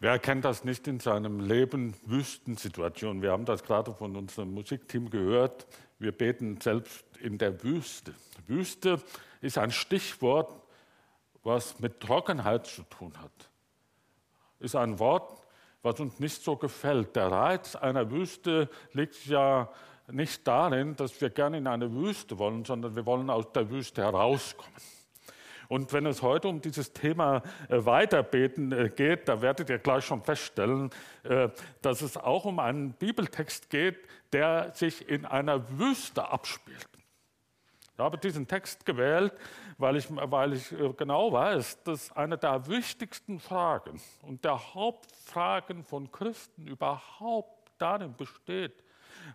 Wer kennt das nicht in seinem Leben, Wüstensituationen? Wir haben das gerade von unserem Musikteam gehört. Wir beten selbst in der Wüste. Wüste ist ein Stichwort, was mit Trockenheit zu tun hat. Ist ein Wort, was uns nicht so gefällt. Der Reiz einer Wüste liegt ja nicht darin, dass wir gerne in eine Wüste wollen, sondern wir wollen aus der Wüste herauskommen. Und wenn es heute um dieses Thema äh, Weiterbeten äh, geht, da werdet ihr gleich schon feststellen, äh, dass es auch um einen Bibeltext geht, der sich in einer Wüste abspielt. Ich habe diesen Text gewählt, weil ich, weil ich genau weiß, dass eine der wichtigsten Fragen und der Hauptfragen von Christen überhaupt darin besteht,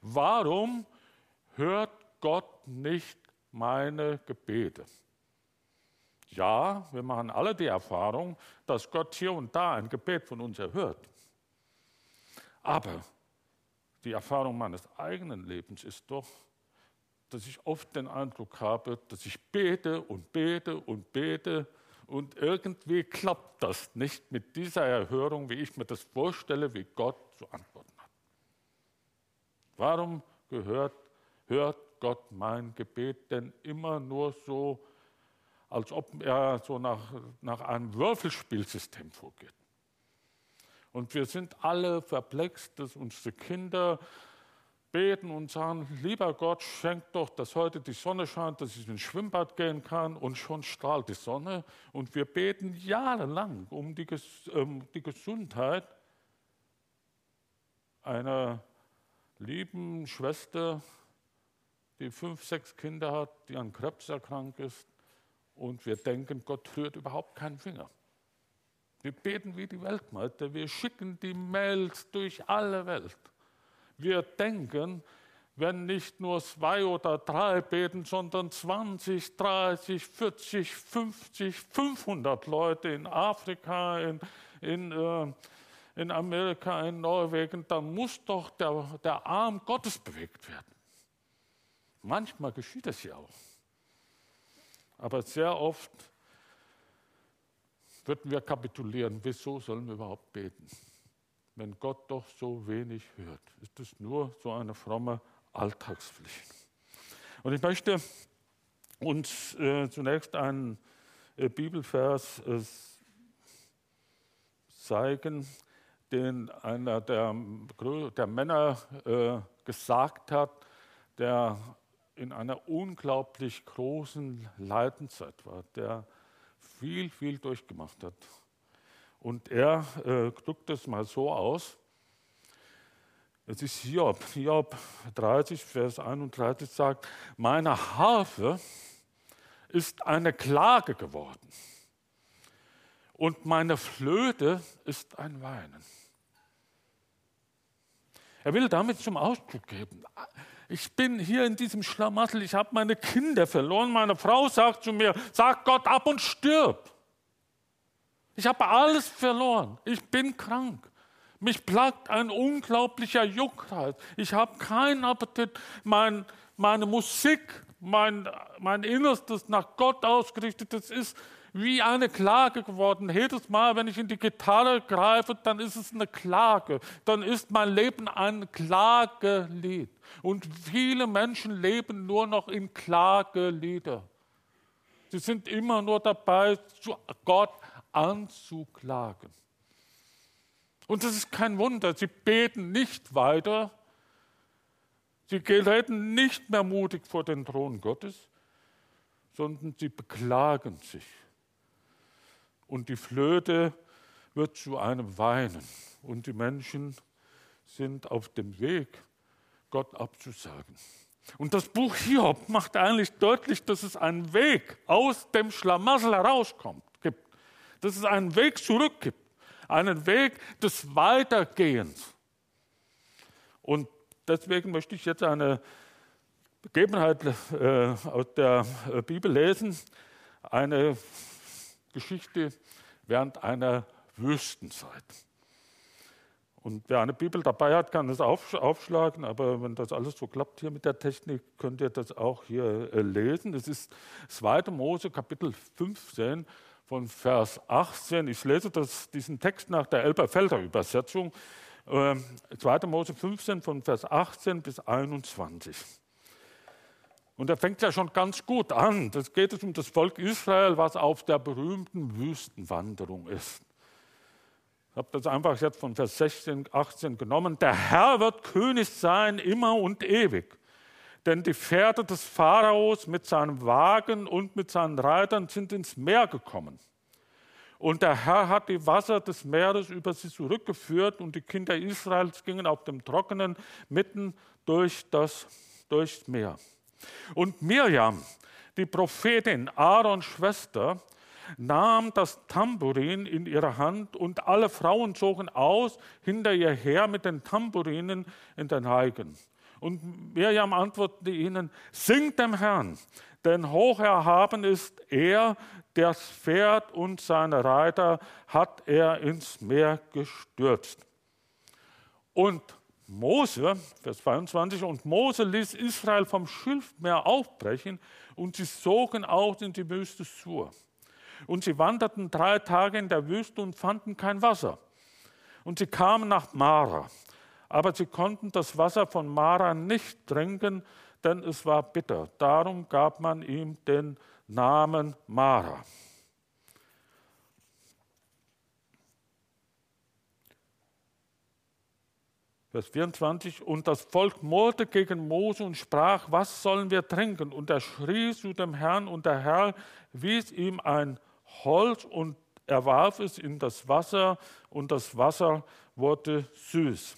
warum hört Gott nicht meine Gebete? Ja, wir machen alle die Erfahrung, dass Gott hier und da ein Gebet von uns erhört. Aber die Erfahrung meines eigenen Lebens ist doch, dass ich oft den Eindruck habe, dass ich bete und bete und bete und irgendwie klappt das nicht mit dieser Erhörung, wie ich mir das vorstelle, wie Gott zu antworten hat. Warum gehört, hört Gott mein Gebet denn immer nur so als ob er so nach, nach einem Würfelspielsystem vorgeht. Und wir sind alle verplext, dass unsere Kinder beten und sagen, lieber Gott, schenk doch, dass heute die Sonne scheint, dass ich ins Schwimmbad gehen kann und schon strahlt die Sonne. Und wir beten jahrelang um die, um die Gesundheit einer lieben Schwester, die fünf, sechs Kinder hat, die an Krebs erkrankt ist und wir denken, Gott rührt überhaupt keinen Finger. Wir beten wie die Weltmeister, wir schicken die Mails durch alle Welt. Wir denken, wenn nicht nur zwei oder drei beten, sondern 20, 30, 40, 50, 500 Leute in Afrika, in, in, äh, in Amerika, in Norwegen, dann muss doch der, der Arm Gottes bewegt werden. Manchmal geschieht es ja auch. Aber sehr oft würden wir kapitulieren. Wieso sollen wir überhaupt beten? Wenn Gott doch so wenig hört, ist es nur so eine fromme Alltagspflicht. Und ich möchte uns äh, zunächst einen äh, Bibelvers äh, zeigen, den einer der, der Männer äh, gesagt hat, der in einer unglaublich großen Leidenzeit war, der viel, viel durchgemacht hat. Und er äh, drückt es mal so aus. Es ist Hiob. Hiob 30, Vers 31 sagt, meine Harfe ist eine Klage geworden und meine Flöte ist ein Weinen. Er will damit zum Ausdruck geben, ich bin hier in diesem Schlamassel, ich habe meine Kinder verloren. Meine Frau sagt zu mir, sag Gott ab und stirb. Ich habe alles verloren. Ich bin krank. Mich plagt ein unglaublicher Juckreiz. Ich habe keinen Appetit. Mein, meine Musik, mein, mein Innerstes nach Gott ausgerichtet, das ist wie eine Klage geworden. Jedes Mal, wenn ich in die Gitarre greife, dann ist es eine Klage. Dann ist mein Leben ein Klagelied. Und viele Menschen leben nur noch in Klagelieder. Sie sind immer nur dabei, Gott anzuklagen. Und das ist kein Wunder. Sie beten nicht weiter. Sie treten nicht mehr mutig vor den Thron Gottes, sondern sie beklagen sich. Und die Flöte wird zu einem Weinen. Und die Menschen sind auf dem Weg, Gott abzusagen. Und das Buch Hiob macht eigentlich deutlich, dass es einen Weg aus dem Schlamassel herauskommt, gibt. Dass es einen Weg zurück gibt. Einen Weg des Weitergehens. Und deswegen möchte ich jetzt eine Begebenheit äh, aus der äh, Bibel lesen. Eine Geschichte während einer Wüstenzeit. Und wer eine Bibel dabei hat, kann es aufschlagen, aber wenn das alles so klappt hier mit der Technik, könnt ihr das auch hier äh, lesen. Es ist 2. Mose Kapitel 15 von Vers 18. Ich lese das, diesen Text nach der Elberfelder Übersetzung. Äh, 2. Mose 15 von Vers 18 bis 21. Und er fängt ja schon ganz gut an. Das geht es um das Volk Israel, was auf der berühmten Wüstenwanderung ist. Ich habe das einfach jetzt von Vers 16, 18 genommen. Der Herr wird König sein, immer und ewig. Denn die Pferde des Pharaos mit seinem Wagen und mit seinen Reitern sind ins Meer gekommen. Und der Herr hat die Wasser des Meeres über sie zurückgeführt und die Kinder Israels gingen auf dem Trockenen mitten durch das durchs Meer. Und Mirjam, die Prophetin, Aarons Schwester, nahm das Tambourin in ihre Hand und alle Frauen zogen aus hinter ihr her mit den Tambourinen in den Heigen. Und Mirjam antwortete ihnen, singt dem Herrn, denn hoch erhaben ist er, das Pferd und seine Reiter hat er ins Meer gestürzt. Und Mose, Vers 22, und Mose ließ Israel vom Schilfmeer aufbrechen und sie zogen aus in die Wüste Sur. Und sie wanderten drei Tage in der Wüste und fanden kein Wasser. Und sie kamen nach Mara. Aber sie konnten das Wasser von Mara nicht trinken, denn es war bitter. Darum gab man ihm den Namen Mara. Vers 24, und das Volk murrte gegen Mose und sprach, was sollen wir trinken? Und er schrie zu dem Herrn, und der Herr wies ihm ein Holz und er warf es in das Wasser, und das Wasser wurde süß.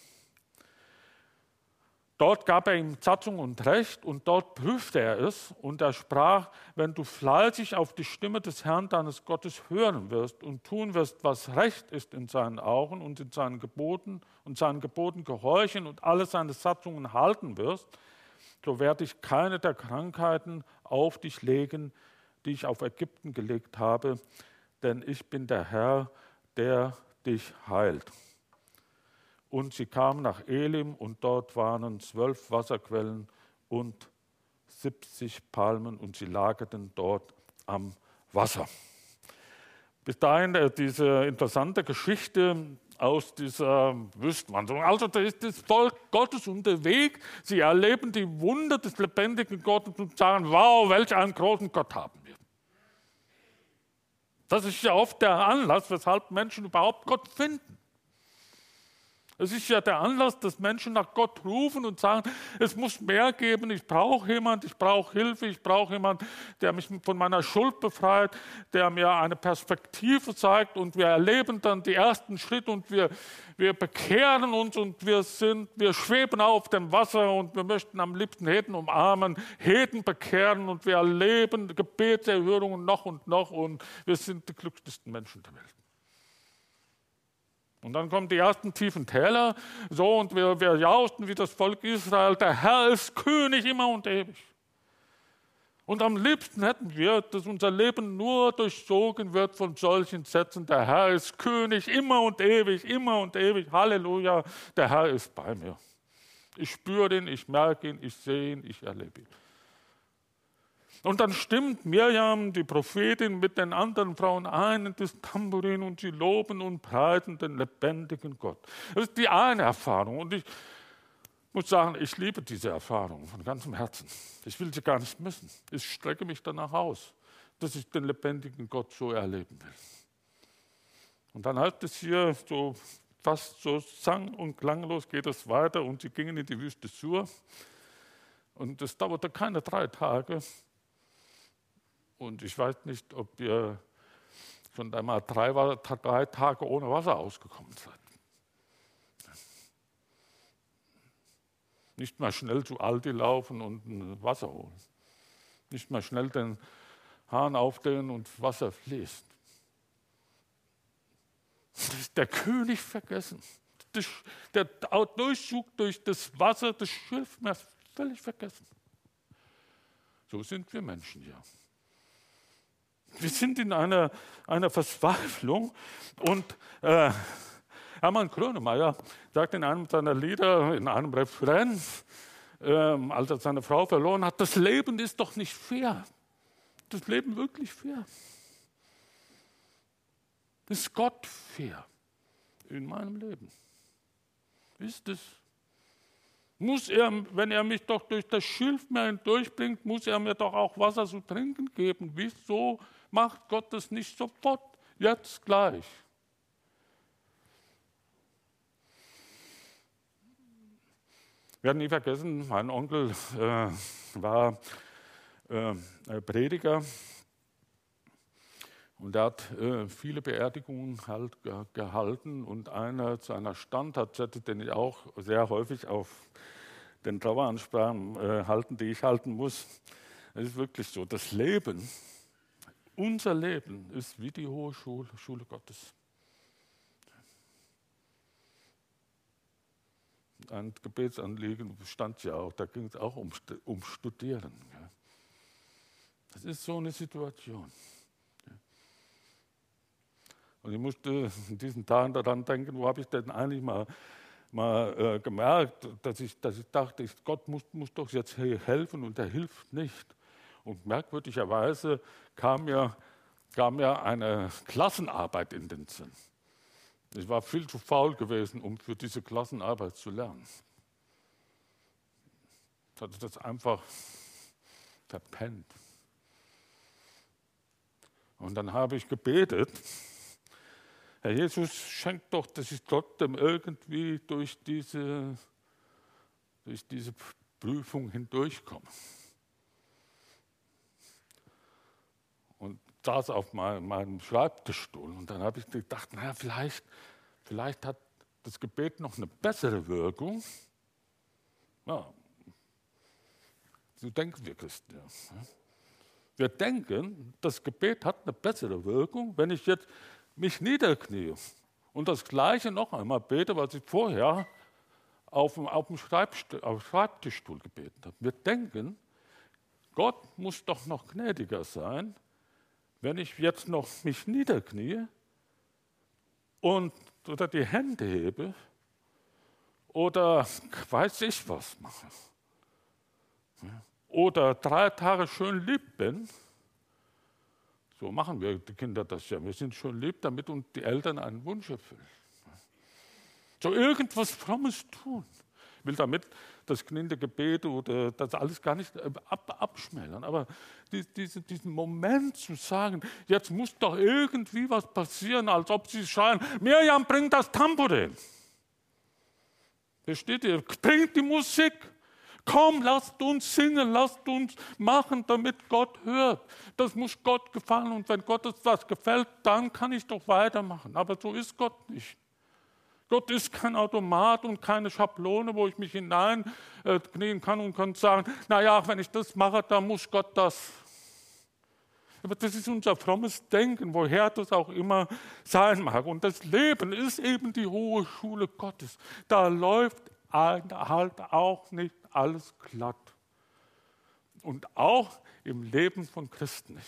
Dort gab er ihm Satzung und Recht und dort prüfte er es und er sprach, wenn du fleißig auf die Stimme des Herrn deines Gottes hören wirst und tun wirst, was recht ist in seinen Augen und in seinen Geboten und seinen Geboten gehorchen und alle seine Satzungen halten wirst, so werde ich keine der Krankheiten auf dich legen, die ich auf Ägypten gelegt habe, denn ich bin der Herr, der dich heilt. Und sie kamen nach Elim und dort waren zwölf Wasserquellen und 70 Palmen und sie lagerten dort am Wasser. Bis dahin äh, diese interessante Geschichte aus dieser Wüstenwanderung. Also da ist das Volk Gottes unterwegs. Sie erleben die Wunder des lebendigen Gottes und sagen, wow, welch einen großen Gott haben wir. Das ist ja oft der Anlass, weshalb Menschen überhaupt Gott finden. Es ist ja der Anlass, dass Menschen nach Gott rufen und sagen, es muss mehr geben, ich brauche jemand, ich brauche Hilfe, ich brauche jemand, der mich von meiner Schuld befreit, der mir eine Perspektive zeigt und wir erleben dann die ersten Schritte und wir, wir bekehren uns und wir sind, wir schweben auf dem Wasser und wir möchten am liebsten Heden umarmen, Heden bekehren und wir erleben Gebetserhörungen noch und noch und wir sind die glücklichsten Menschen der Welt. Und dann kommen die ersten tiefen Täler, so und wir, wir jausten wie das Volk Israel, der Herr ist König immer und ewig. Und am liebsten hätten wir, dass unser Leben nur durchzogen wird von solchen Sätzen, der Herr ist König immer und ewig, immer und ewig, Halleluja, der Herr ist bei mir. Ich spüre ihn, ich merke ihn, ich sehe ihn, ich erlebe ihn. Und dann stimmt Mirjam, die Prophetin, mit den anderen Frauen ein in das Tambourin und sie loben und preisen den lebendigen Gott. Das ist die eine Erfahrung. Und ich muss sagen, ich liebe diese Erfahrung von ganzem Herzen. Ich will sie gar nicht missen. Ich strecke mich danach aus, dass ich den lebendigen Gott so erleben will. Und dann heißt es hier so fast so sang- und klanglos geht es weiter und sie gingen in die Wüste Sur. Und es dauerte keine drei Tage, und ich weiß nicht, ob ihr schon einmal drei, drei Tage ohne Wasser ausgekommen seid. Nicht mal schnell zu Aldi laufen und Wasser holen. Nicht mal schnell den Hahn aufdrehen und Wasser fließt. Der König vergessen. Der Durchzug durch das Wasser des Schilfmeers völlig vergessen. So sind wir Menschen hier. Wir sind in einer, einer Verzweiflung und äh, Hermann Grönemeyer sagt in einem seiner Lieder, in einem Refrain, äh, als er seine Frau verloren hat, das Leben ist doch nicht fair. Das Leben wirklich fair. Ist Gott fair in meinem Leben? Ist es? Muss er, wenn er mich doch durch das Schilfmeer hindurchbringt, muss er mir doch auch Wasser zu trinken geben. Wieso macht Gott das nicht sofort, jetzt gleich? Ich werde nie vergessen, mein Onkel äh, war äh, Prediger und er hat äh, viele Beerdigungen halt ge gehalten und einer zu einer Standardstätte, den ich auch sehr häufig auf den Traueransprachen äh, halten, die ich halten muss. Es ist wirklich so, das Leben, unser Leben ist wie die hohe Schule, Schule Gottes. Ein Gebetsanliegen stand ja auch, da ging es auch um, um Studieren. Das ist so eine Situation. Und ich musste in diesen Tagen daran denken, wo habe ich denn eigentlich mal, mal äh, gemerkt, dass ich, dass ich dachte, Gott muss, muss doch jetzt helfen und er hilft nicht. Und merkwürdigerweise kam mir, kam mir eine Klassenarbeit in den Sinn. Ich war viel zu faul gewesen, um für diese Klassenarbeit zu lernen. Ich hatte das einfach verpennt. Und dann habe ich gebetet Herr Jesus, schenkt doch, dass ich trotzdem irgendwie durch diese, durch diese Prüfung hindurchkomme. Und saß auf meinem, Schreibtischstuhl und dann habe ich gedacht, naja, vielleicht, vielleicht hat das Gebet noch eine bessere Wirkung. Ja, so denken wir Christen. Ja. Wir denken, das Gebet hat eine bessere Wirkung, wenn ich jetzt mich niederknie und das Gleiche noch einmal bete, was ich vorher auf dem, auf dem auf Schreibtischstuhl gebeten habe. Wir denken, Gott muss doch noch gnädiger sein, wenn ich jetzt noch mich niederknie und oder die Hände hebe oder weiß ich was mache. Oder drei Tage schön lieb bin so machen wir die Kinder das ja. Wir sind schon lieb, damit uns die Eltern einen Wunsch erfüllen. So irgendwas Frommes tun. Will damit das kninde Gebet oder das alles gar nicht ab, abschmälern. Aber die, diese, diesen Moment zu sagen, jetzt muss doch irgendwie was passieren, als ob sie schreien, Miriam, bring das Tambourine. Versteht ihr? Bringt die Musik. Komm, lasst uns singen, lasst uns machen, damit Gott hört. Das muss Gott gefallen und wenn Gott das gefällt, dann kann ich doch weitermachen. Aber so ist Gott nicht. Gott ist kein Automat und keine Schablone, wo ich mich hineinknien kann und kann sagen, naja, wenn ich das mache, dann muss Gott das. Aber das ist unser frommes Denken, woher das auch immer sein mag. Und das Leben ist eben die hohe Schule Gottes. Da läuft halt auch nicht alles glatt. Und auch im Leben von Christen.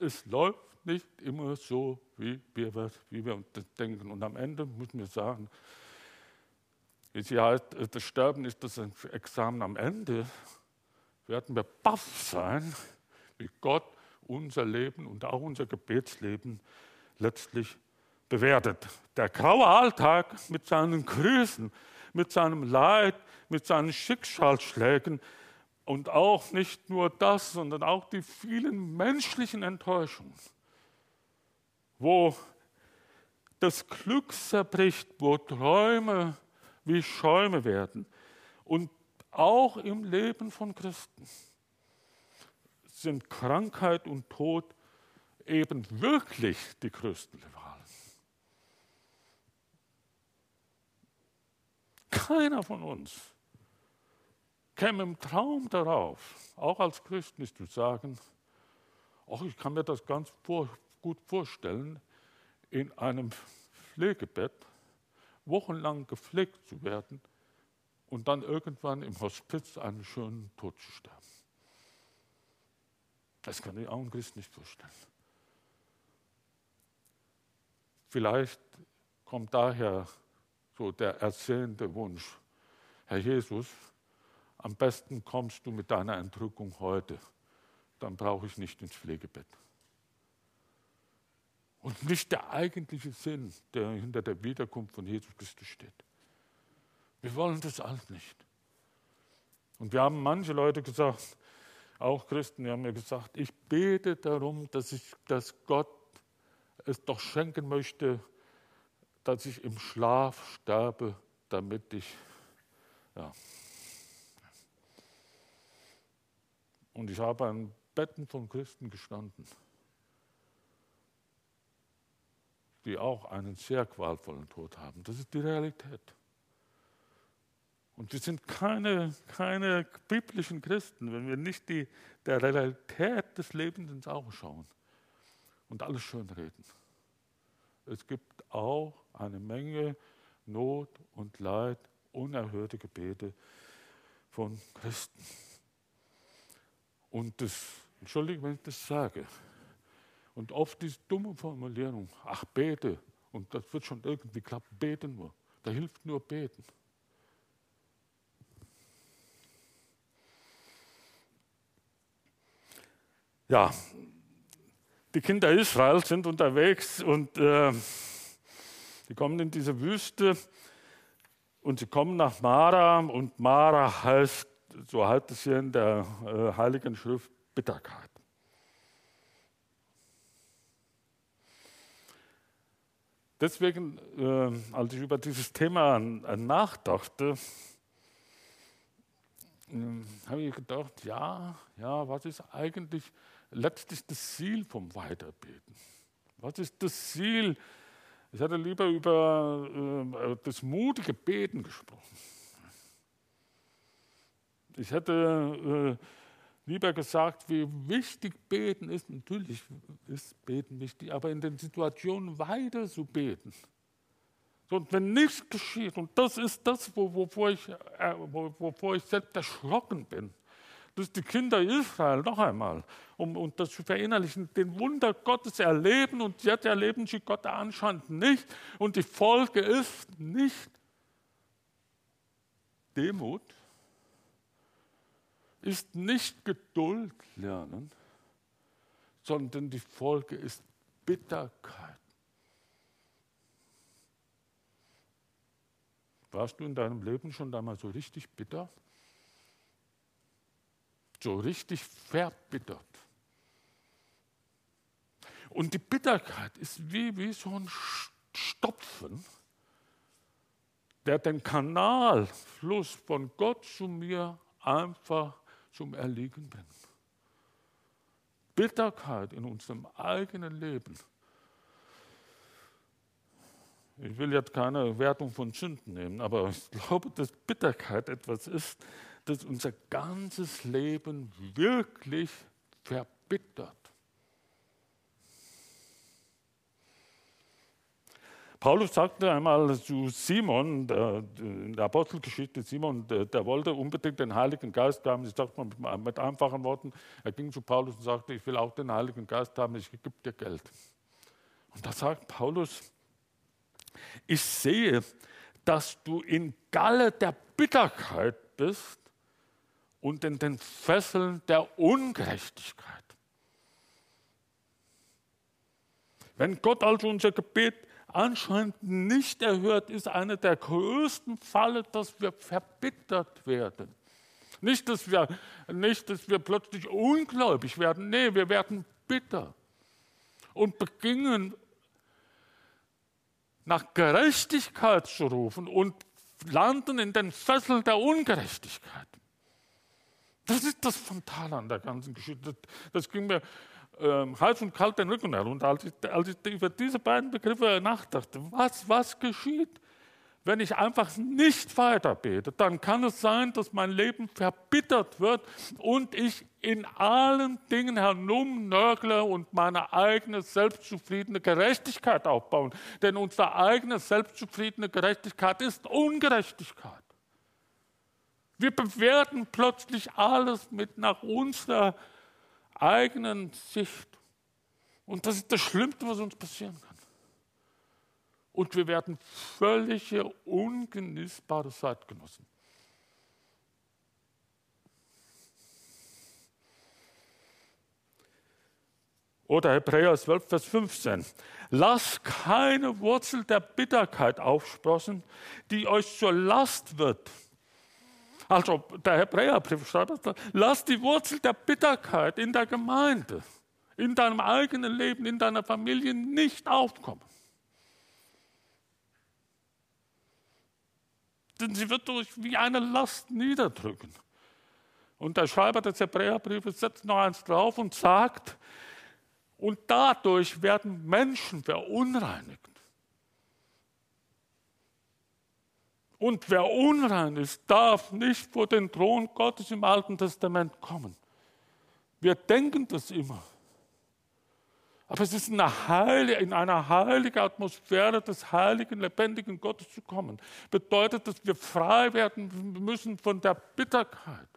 Es läuft nicht immer so, wie wir, wie wir denken. Und am Ende müssen wir sagen, ja, das Sterben ist das Examen am Ende, werden wir baff sein, wie Gott unser Leben und auch unser Gebetsleben letztlich bewertet. Der graue Alltag mit seinen Krisen, mit seinem Leid, mit seinen Schicksalsschlägen und auch nicht nur das, sondern auch die vielen menschlichen Enttäuschungen, wo das Glück zerbricht, wo Träume wie Schäume werden und auch im Leben von Christen sind Krankheit und Tod eben wirklich die größten Rivalen. Keiner von uns käme im Traum darauf, auch als Christ nicht zu sagen, ach, ich kann mir das ganz gut vorstellen, in einem Pflegebett wochenlang gepflegt zu werden und dann irgendwann im Hospiz einen schönen Tod zu sterben. Das kann ich auch ein Christ nicht vorstellen. Vielleicht kommt daher so der erzählende Wunsch. Herr Jesus, am besten kommst du mit deiner Entrückung heute, dann brauche ich nicht ins Pflegebett. Und nicht der eigentliche Sinn, der hinter der Wiederkunft von Jesus Christus steht. Wir wollen das alles nicht. Und wir haben manche Leute gesagt, auch Christen, die haben mir gesagt, ich bete darum, dass, ich, dass Gott es doch schenken möchte, dass ich im Schlaf sterbe, damit ich, ja. Und ich habe an Betten von Christen gestanden. Die auch einen sehr qualvollen Tod haben. Das ist die Realität. Und wir sind keine, keine biblischen Christen, wenn wir nicht die, der Realität des Lebens ins Auge schauen und alles schön reden. Es gibt auch eine Menge Not und Leid, unerhörte Gebete von Christen. Und das, entschuldige, wenn ich das sage, und oft diese dumme Formulierung, ach bete, und das wird schon irgendwie klappen, bete nur. Da hilft nur beten. Ja, die Kinder Israels sind unterwegs und äh, die kommen in diese Wüste und sie kommen nach Mara und Mara heißt, so heißt es hier in der äh, Heiligen Schrift, Bitterkeit. Deswegen, äh, als ich über dieses Thema nachdachte, äh, habe ich gedacht, ja, ja, was ist eigentlich letztlich das Ziel vom Weiterbeten? Was ist das Ziel? Ich hätte lieber über äh, das mutige Beten gesprochen. Ich hätte äh, lieber gesagt, wie wichtig Beten ist. Natürlich ist Beten wichtig, aber in den Situationen weiter zu beten. Und wenn nichts geschieht, und das ist das, wovor ich, äh, wovor ich selbst erschrocken bin, dass die Kinder Israel noch einmal, um, um das zu verinnerlichen, den Wunder Gottes erleben und jetzt erleben sie Gott anscheinend nicht. Und die Folge ist nicht Demut, ist nicht Geduld lernen, sondern die Folge ist Bitterkeit. Warst du in deinem Leben schon einmal so richtig bitter? So richtig verbittert. Und die Bitterkeit ist wie, wie so ein Stopfen, der den Kanalfluss von Gott zu mir einfach zum Erliegen bringen. Bitterkeit in unserem eigenen Leben. Ich will jetzt keine Wertung von Sünden nehmen, aber ich glaube, dass Bitterkeit etwas ist, das unser ganzes Leben wirklich verbittert. Paulus sagte einmal zu Simon, der, in der Apostelgeschichte, Simon, der, der, wollte unbedingt den Heiligen Geist haben. Ich sage mal mit, mit, einfachen Worten, er ging zu Paulus und sagte, ich will auch den Heiligen Geist haben, ich gebe dir Geld. Und da sagt Paulus, ich sehe, dass du in Galle der Bitterkeit bist und in den Fesseln der Ungerechtigkeit. Wenn Gott also unser Gebet anscheinend nicht erhört, ist eine der größten Falle, dass wir verbittert werden. Nicht dass, wir, nicht, dass wir plötzlich ungläubig werden, nee, wir werden bitter und beginnen nach Gerechtigkeit zu rufen und landen in den Fesseln der Ungerechtigkeit. Das ist das Fatale an der ganzen Geschichte. Das ging mir ähm, Hals und Kalt den Rücken herunter, als ich, als ich über diese beiden Begriffe nachdachte. Was, was geschieht, wenn ich einfach nicht weiter bete? Dann kann es sein, dass mein Leben verbittert wird und ich in allen Dingen herumnörgle und meine eigene selbstzufriedene Gerechtigkeit aufbauen. Denn unsere eigene selbstzufriedene Gerechtigkeit ist Ungerechtigkeit. Wir bewerten plötzlich alles mit nach unserer eigenen Sicht. Und das ist das Schlimmste, was uns passieren kann. Und wir werden völlige, ungenießbare Zeitgenossen. Oder Hebräer 12, Vers 15. Lass keine Wurzel der Bitterkeit aufsprossen, die euch zur Last wird. Also der Hebräerbrief schreibt, lass die Wurzel der Bitterkeit in der Gemeinde, in deinem eigenen Leben, in deiner Familie nicht aufkommen. Denn sie wird euch wie eine Last niederdrücken. Und der Schreiber des Hebräerbriefes setzt noch eins drauf und sagt, und dadurch werden Menschen verunreinigt. Und wer unrein ist, darf nicht vor den Thron Gottes im Alten Testament kommen. Wir denken das immer. Aber es ist eine heilige, in einer heiligen Atmosphäre des heiligen, lebendigen Gottes zu kommen. Bedeutet, dass wir frei werden müssen von der Bitterkeit.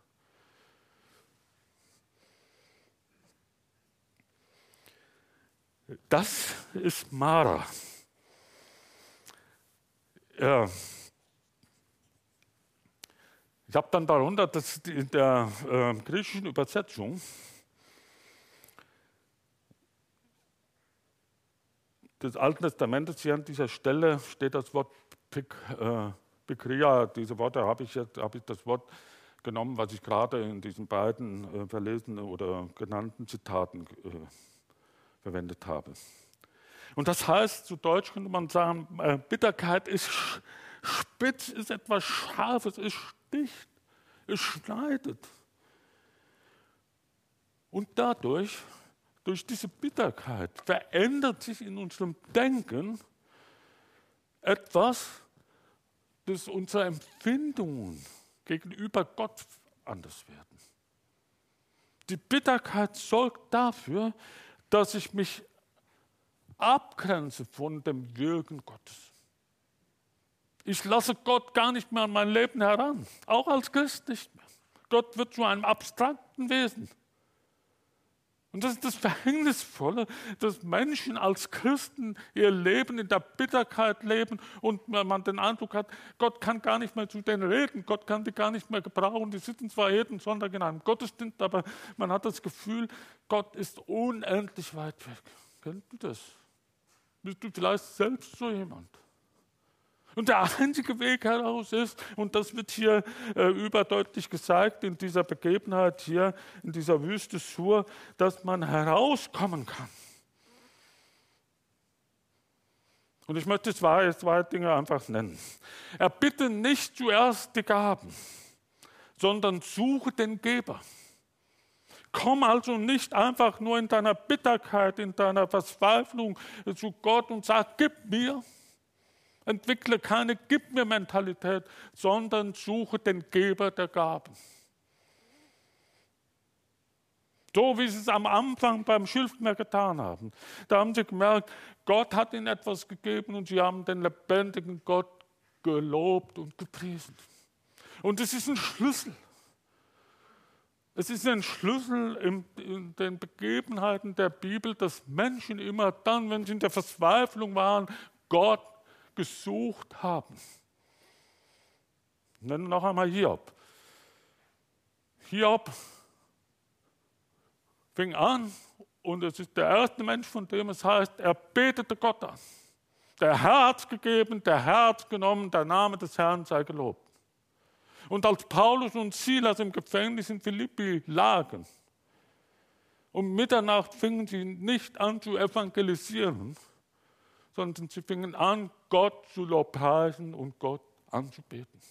Das ist Mara. Ja. Ich habe dann darunter, dass in der äh, griechischen Übersetzung des Alten Testamentes hier an dieser Stelle steht das Wort Pik, äh, Pikria. Diese Worte habe ich jetzt, habe ich das Wort genommen, was ich gerade in diesen beiden äh, verlesenen oder genannten Zitaten äh, verwendet habe. Und das heißt, zu Deutsch könnte man sagen, äh, Bitterkeit ist spitz, ist etwas Scharfes, es sticht, es schneidet. Und dadurch, durch diese Bitterkeit, verändert sich in unserem Denken etwas, das unsere Empfindungen gegenüber Gott anders werden. Die Bitterkeit sorgt dafür, dass ich mich abgrenze von dem Wirken Gottes. Ich lasse Gott gar nicht mehr an mein Leben heran, auch als Christ nicht mehr. Gott wird zu einem abstrakten Wesen. Und das ist das Verhängnisvolle, dass Menschen als Christen ihr Leben in der Bitterkeit leben und man den Eindruck hat, Gott kann gar nicht mehr zu denen reden, Gott kann die gar nicht mehr gebrauchen. Die sitzen zwar jeden Sonntag in einem Gottesdienst, aber man hat das Gefühl, Gott ist unendlich weit weg. Kennst du das? Bist du vielleicht selbst so jemand? Und der einzige Weg heraus ist, und das wird hier äh, überdeutlich gesagt in dieser Begebenheit hier in dieser Wüste Sur, dass man herauskommen kann. Und ich möchte zwei, zwei Dinge einfach nennen. Er bitte nicht zuerst die Gaben, sondern suche den Geber. Komm also nicht einfach nur in deiner Bitterkeit, in deiner Verzweiflung zu Gott und sag, gib mir, Entwickle keine Gib mir Mentalität, sondern suche den Geber der Gaben. So wie sie es am Anfang beim Schilfmeer getan haben. Da haben sie gemerkt, Gott hat ihnen etwas gegeben und sie haben den lebendigen Gott gelobt und gepriesen. Und es ist ein Schlüssel. Es ist ein Schlüssel in, in, den Begebenheiten der Bibel, dass Menschen immer dann, wenn sie in der Verzweiflung waren, Gott gesucht haben. Nennen noch einmal Hiob. Hiob fing an und es ist der erste Mensch, von dem es heißt, er betete Gott an. Der es gegeben, der es genommen, der Name des Herrn sei gelobt. Und als Paulus und Silas im Gefängnis in Philippi lagen, um Mitternacht fingen sie nicht an zu evangelisieren, sondern sie fingen an, Gott zu lobpreisen und Gott anzubeten.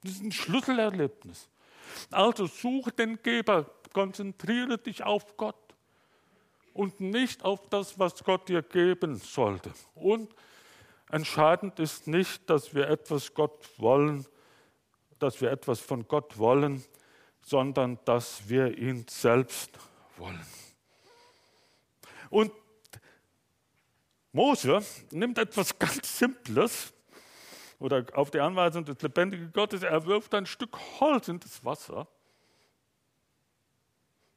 Das ist ein Schlüsselerlebnis. Also suche den Geber, konzentriere dich auf Gott und nicht auf das, was Gott dir geben sollte. Und entscheidend ist nicht, dass wir etwas Gott wollen, dass wir etwas von Gott wollen, sondern dass wir ihn selbst wollen. Und Mose nimmt etwas ganz Simples oder auf die Anweisung des lebendigen Gottes, er wirft ein Stück Holz in das Wasser.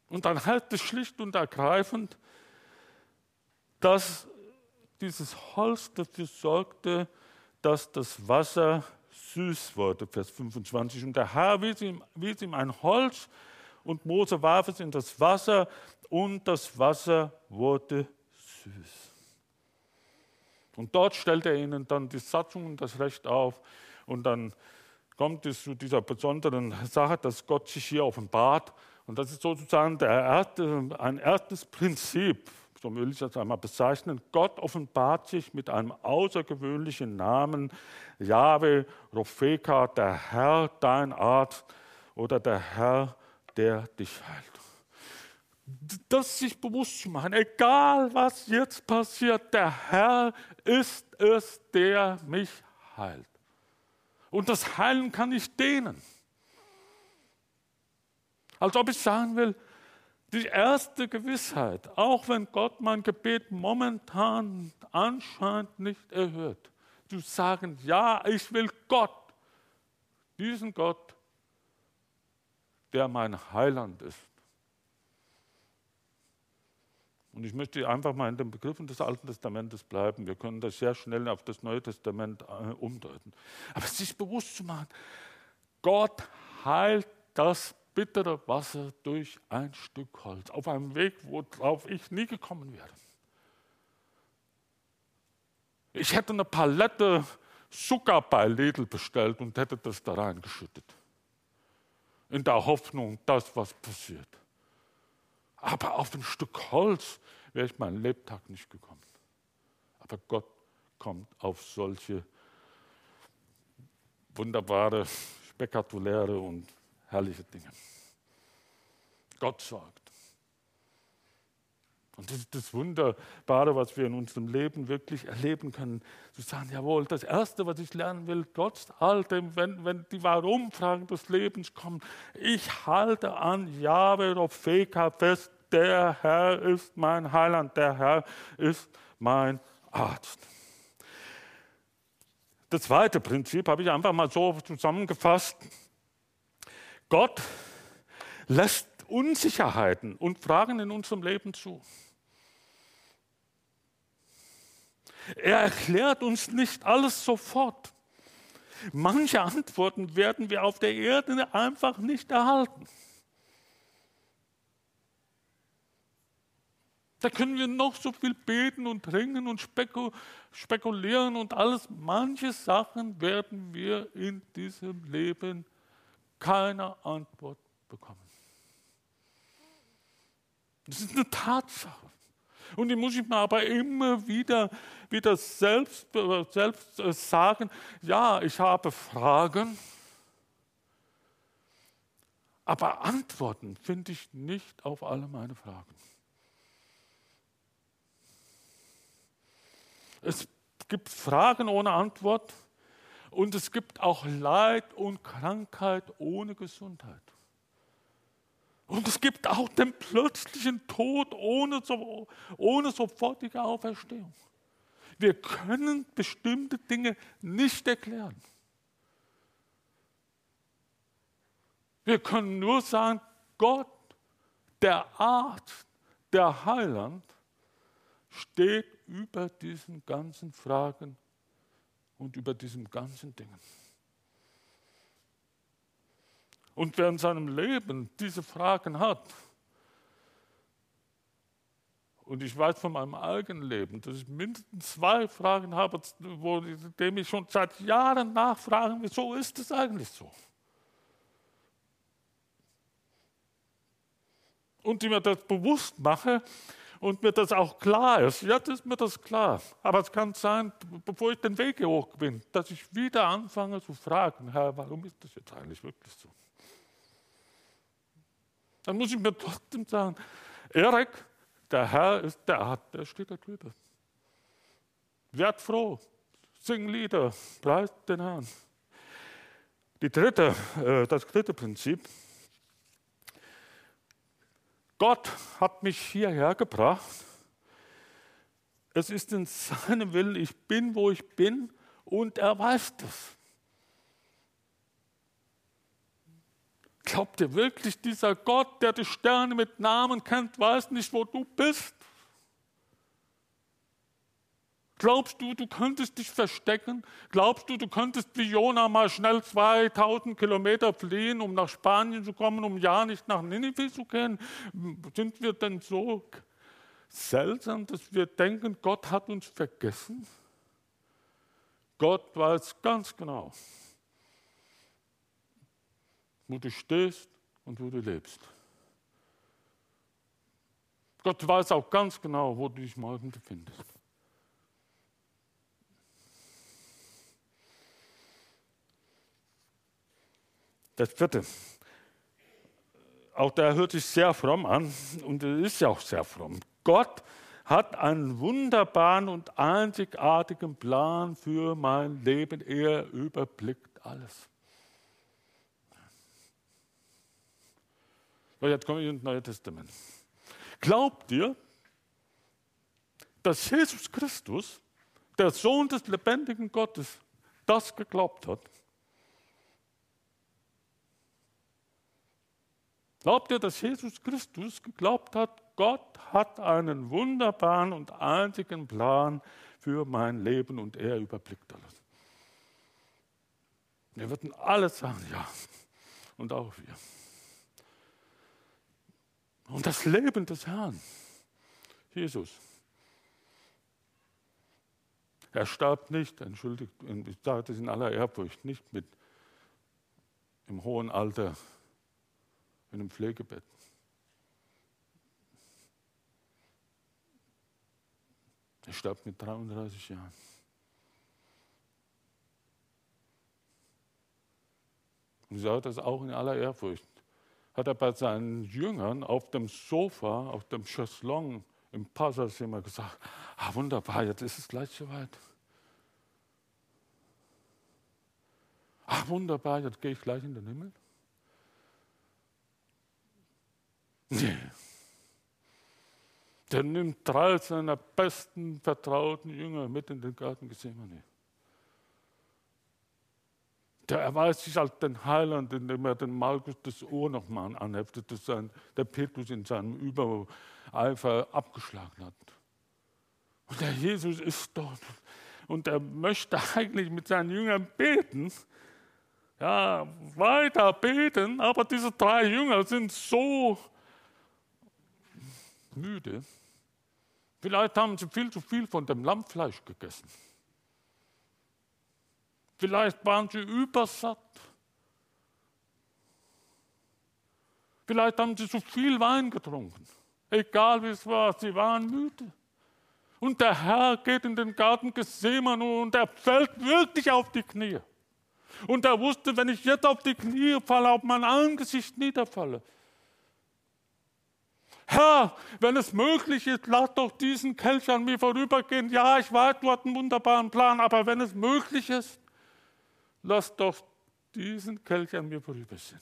Und dann heißt es schlicht und ergreifend, dass dieses Holz dafür sorgte, dass das Wasser süß wurde, Vers 25. Und der Herr wies ihm, wies ihm ein Holz und Mose warf es in das Wasser und das Wasser wurde süß. Und dort stellt er ihnen dann die Satzung und das Recht auf und dann kommt es zu dieser besonderen Sache, dass Gott sich hier offenbart. Und das ist sozusagen erste, ein erstes Prinzip, so will ich das einmal bezeichnen. Gott offenbart sich mit einem außergewöhnlichen Namen, Yahweh, Ropheka, der Herr, dein Arzt oder der Herr, der dich heilt. Das sich bewusst zu machen, egal was jetzt passiert, der Herr ist es, der mich heilt. Und das Heilen kann ich dehnen. Als ob ich sagen will, die erste Gewissheit, auch wenn Gott mein Gebet momentan anscheinend nicht erhört, zu sagen, ja, ich will Gott, diesen Gott, der mein Heiland ist. Und ich möchte einfach mal in den Begriffen des Alten Testamentes bleiben. Wir können das sehr schnell auf das Neue Testament äh, umdeuten. Aber sich bewusst zu machen, Gott heilt das bittere Wasser durch ein Stück Holz auf einem Weg, worauf ich nie gekommen wäre. Ich hätte eine Palette Zucker bei Lidl bestellt und hätte das da reingeschüttet. In der Hoffnung, dass was passiert. Aber auf ein Stück Holz wäre ich meinen Lebtag nicht gekommen. Aber Gott kommt auf solche wunderbare, spektakuläre und herrliche Dinge. Gott sorgt. Und das ist das Wunderbare, was wir in unserem Leben wirklich erleben können. Zu sagen, jawohl, das Erste, was ich lernen will, trotz all dem, wenn, wenn die Warum-Fragen des Lebens kommen, ich halte an Jahwe Ropheka fest, der Herr ist mein Heiland, der Herr ist mein Arzt. Das zweite Prinzip habe ich einfach mal so zusammengefasst. Gott lässt Unsicherheiten und Fragen in unserem Leben zu. Er erklärt uns nicht alles sofort. Manche Antworten werden wir auf der Erde einfach nicht erhalten. Da können wir noch so viel beten und ringen und spekulieren und alles. Manche Sachen werden wir in diesem Leben keine Antwort bekommen. Das ist eine Tatsache. Und die muss ich mir aber immer wieder, wieder selbst, selbst äh, sagen, ja, ich habe Fragen, aber Antworten finde ich nicht auf alle meine Fragen. Es gibt Fragen ohne Antwort und es gibt auch Leid und Krankheit ohne Gesundheit. Und es gibt auch den plötzlichen Tod ohne, ohne sofortige Auferstehung. Wir können bestimmte Dinge nicht erklären. Wir können nur sagen, Gott, der Arzt, der Heiland, steht über diesen ganzen Fragen und über diesen ganzen Dingen. Und wer in seinem Leben diese Fragen hat, und ich weiß von meinem eigenen Leben, dass ich mindestens zwei Fragen habe, wo, dem ich schon seit Jahren nachfrage, wieso ist es eigentlich so? Und die mir das bewusst mache und mir das auch klar ist. Jetzt ist mir das klar. Aber es kann sein, bevor ich den Weg hoch bin, dass ich wieder anfange zu fragen, Herr, warum ist das jetzt eigentlich wirklich so? Dann muss ich mir trotzdem sagen, Erik, der Herr ist der Art, der steht da drüber. Werd froh, sing Lieder, preist den Herrn. Die dritte, äh, das dritte Prinzip. Gott hat mich hierher gebracht. Es ist in seinem Willen, ich bin, wo ich bin und er weiß das. Glaubt ihr wirklich, dieser Gott, der die Sterne mit Namen kennt, weiß nicht, wo du bist? Glaubst du, du könntest dich verstecken? Glaubst du, du könntest wie Jona mal schnell 2000 Kilometer fliehen, um nach Spanien zu kommen, um ja nicht nach Ninive zu gehen? Sind wir denn so seltsam, dass wir denken, Gott hat uns vergessen? Gott weiß ganz genau, wo du stehst und wo du lebst. Gott weiß auch ganz genau, wo du dich morgen befindest. Das vierte. Auch der hört sich sehr fromm an und es ist ja auch sehr fromm. Gott hat einen wunderbaren und einzigartigen Plan für mein Leben. Er überblickt alles. Jetzt komme ich ins Neue Testament. Glaubt ihr, dass Jesus Christus, der Sohn des lebendigen Gottes, das geglaubt hat? Glaubt ihr, dass Jesus Christus geglaubt hat, Gott hat einen wunderbaren und einzigen Plan für mein Leben und er überblickt alles. Wir würden alles sagen, ja. Und auch wir. Und das Leben des Herrn, Jesus, er starb nicht, entschuldigt, ich sage das in aller Ehrfurcht, nicht mit im hohen Alter in einem Pflegebett. Er starb mit 33 Jahren. Und ich sage das auch in aller Ehrfurcht. Hat er bei seinen Jüngern auf dem Sofa, auf dem Chaiselong im Passerzimmer gesagt, ah wunderbar, jetzt ist es gleich soweit. Ach wunderbar, jetzt gehe ich gleich in den Himmel. Nee. Der nimmt drei seiner besten vertrauten Jünger mit in den Garten Gethsemane. Der erweist sich als den Heiland, indem er den Markus das Ohr nochmal anheftet, das sein, der Petrus in seinem Übereifer abgeschlagen hat. Und der Jesus ist dort und er möchte eigentlich mit seinen Jüngern beten, ja, weiter beten, aber diese drei Jünger sind so müde. Vielleicht haben sie viel zu viel von dem Lammfleisch gegessen. Vielleicht waren sie übersatt. Vielleicht haben sie zu viel Wein getrunken. Egal wie es war, sie waren müde. Und der Herr geht in den Garten Gethsemane und er fällt wirklich auf die Knie. Und er wusste, wenn ich jetzt auf die Knie falle, auf mein Angesicht niederfalle, Herr, wenn es möglich ist, lass doch diesen Kelch an mir vorübergehen. Ja, ich weiß, du hast einen wunderbaren Plan, aber wenn es möglich ist, lass doch diesen Kelch an mir vorübergehen.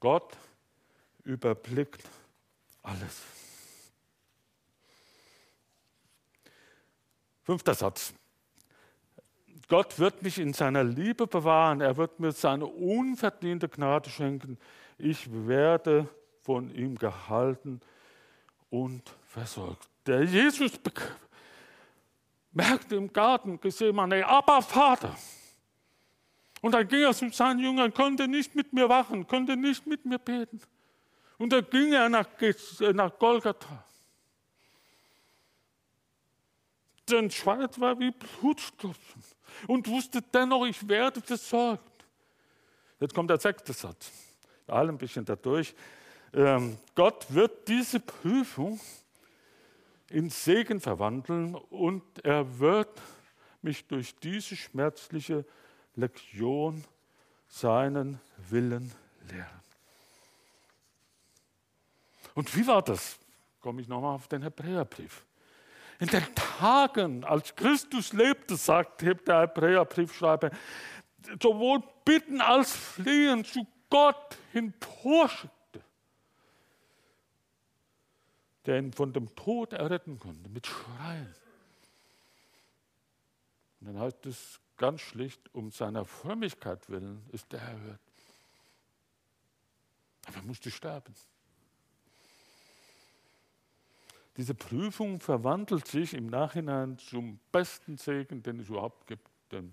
Gott überblickt alles. Fünfter Satz. Gott wird mich in seiner Liebe bewahren. Er wird mir seine unverdiente Gnade schenken ich werde von ihm gehalten und versorgt. Der Jesus merkte im Garten Gethsemane, aber Vater. Und dann ging er zu seinen Jüngern, konnte nicht mit mir wachen, konnte nicht mit mir beten. Und dann ging er nach, nach Golgatha. Sein Schweiß war wie Blutstropfen und wusste dennoch, ich werde versorgt. Jetzt kommt der sechste Satz alle ein bisschen dadurch. Ähm, Gott wird diese Prüfung in Segen verwandeln und er wird mich durch diese schmerzliche Lektion seinen Willen lehren. Und wie war das? Komme ich nochmal auf den Hebräerbrief. In den Tagen, als Christus lebte, sagt der Hebräerbriefschreiber, sowohl Bitten als Flehen zu Gott emporschickte, der ihn von dem Tod erretten konnte, mit Schreien. Und dann heißt es ganz schlicht, um seiner Frömmigkeit willen ist er erhört. Aber er musste sterben. Diese Prüfung verwandelt sich im Nachhinein zum besten Segen, den es überhaupt gibt. Denn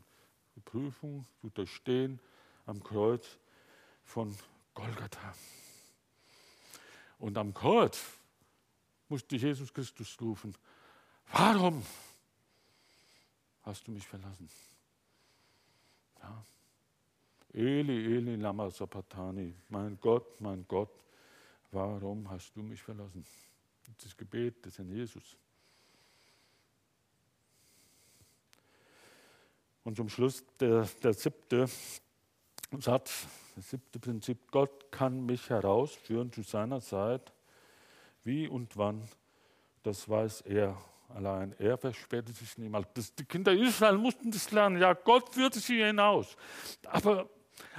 die Prüfung zu durchstehen am Kreuz von Golgatha. Und am Kreuz musste Jesus Christus rufen, warum hast du mich verlassen? Ja. Eli, Eli, lama sabachthani, mein Gott, mein Gott, warum hast du mich verlassen? Das Gebet des Herrn Jesus. Und zum Schluss der, der siebte Satz, das siebte Prinzip, Gott kann mich herausführen zu seiner Zeit, wie und wann, das weiß er allein. Er verspätet sich niemals. Das, die Kinder Israel mussten das lernen. Ja, Gott führte sie hinaus. Aber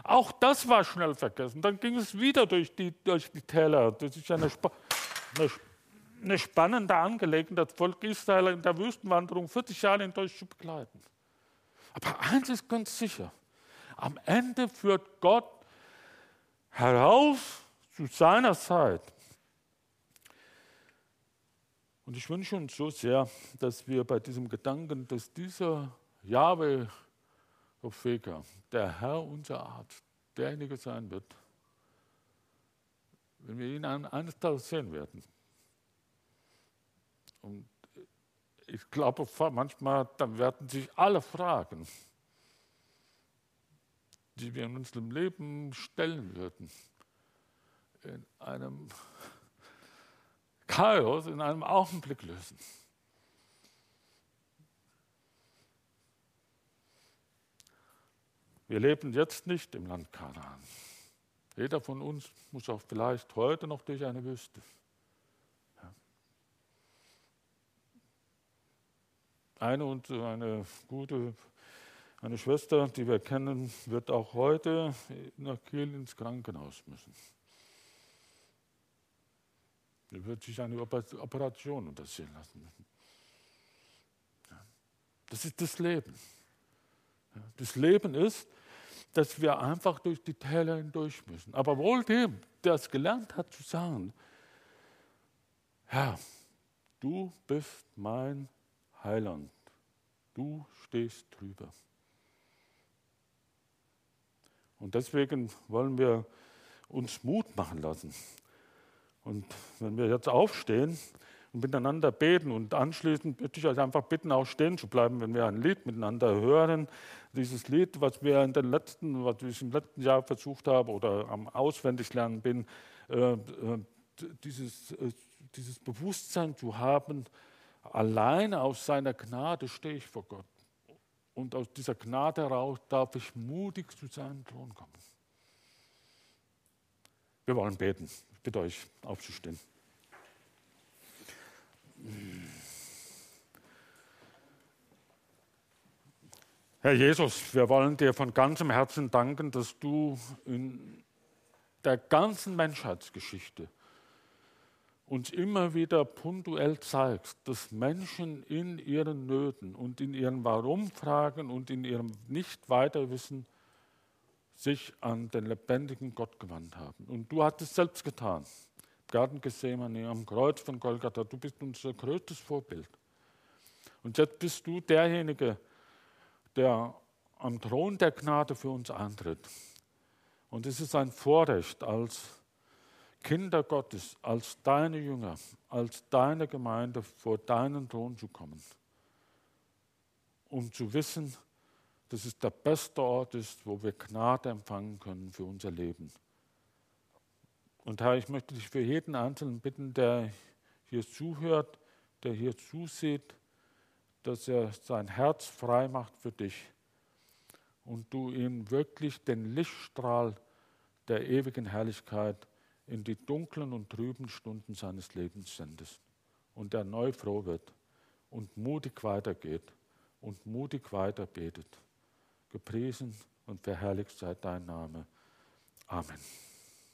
auch das war schnell vergessen. Dann ging es wieder durch die, durch die Täler. Das ist eine, eine, eine spannende Angelegenheit, das Volk Israel in der Wüstenwanderung 40 Jahre hindurch zu begleiten. Aber eins ist ganz sicher, am Ende führt Gott heraus zu seiner Zeit. Und ich wünsche uns so sehr, dass wir bei diesem Gedanken, dass dieser Jahwe Opfeka, der Herr unserer Art, derjenige sein wird, wenn wir ihn eines Tages sehen werden. Und ich glaube, manchmal dann werden sich alle Fragen, die wir in unserem Leben stellen würden, in einem Chaos, in einem Augenblick lösen. Wir leben jetzt nicht im Land Kanaan. Jeder von uns muss auch vielleicht heute noch durch eine Wüste. Eine und eine gute eine Schwester, die wir kennen, wird auch heute nach Kiel ins Krankenhaus müssen. Sie wird sich eine Operation unterziehen lassen. Das ist das Leben. Das Leben ist, dass wir einfach durch die Täler hindurch müssen. Aber wohl dem, der es gelernt hat zu sagen, Herr, du bist mein Heiland. Du stehst drüber. Und deswegen wollen wir uns Mut machen lassen. Und wenn wir jetzt aufstehen und miteinander beten und anschließend würde ich euch einfach bitten, auch stehen zu bleiben, wenn wir ein Lied miteinander hören. Dieses Lied, was wir in den letzten, was ich im letzten Jahr versucht habe oder am Auswendiglernen bin, äh, äh, dieses, äh, dieses Bewusstsein zu haben, Alleine aus seiner Gnade stehe ich vor Gott. Und aus dieser Gnade heraus darf ich mutig zu seinem Thron kommen. Wir wollen beten. Bitte euch aufzustehen. Herr Jesus, wir wollen dir von ganzem Herzen danken, dass du in der ganzen Menschheitsgeschichte uns immer wieder punktuell zeigst, dass Menschen in ihren Nöten und in ihren Warum-Fragen und in ihrem Nicht-Weiterwissen sich an den lebendigen Gott gewandt haben. Und du hast es selbst getan. Garten Gethsemane, am Kreuz von Golgatha, du bist unser größtes Vorbild. Und jetzt bist du derjenige, der am Thron der Gnade für uns antritt. Und es ist ein Vorrecht als Kinder Gottes, als deine Jünger, als deine Gemeinde vor deinen Thron zu kommen, um zu wissen, dass es der beste Ort ist, wo wir Gnade empfangen können für unser Leben. Und Herr, ich möchte dich für jeden Einzelnen bitten, der hier zuhört, der hier zusieht, dass er sein Herz frei macht für dich und du ihm wirklich den Lichtstrahl der ewigen Herrlichkeit in die dunklen und trüben Stunden seines Lebens sendest und er neu froh wird und mutig weitergeht und mutig weiter betet. Gepriesen und verherrlicht sei dein Name. Amen.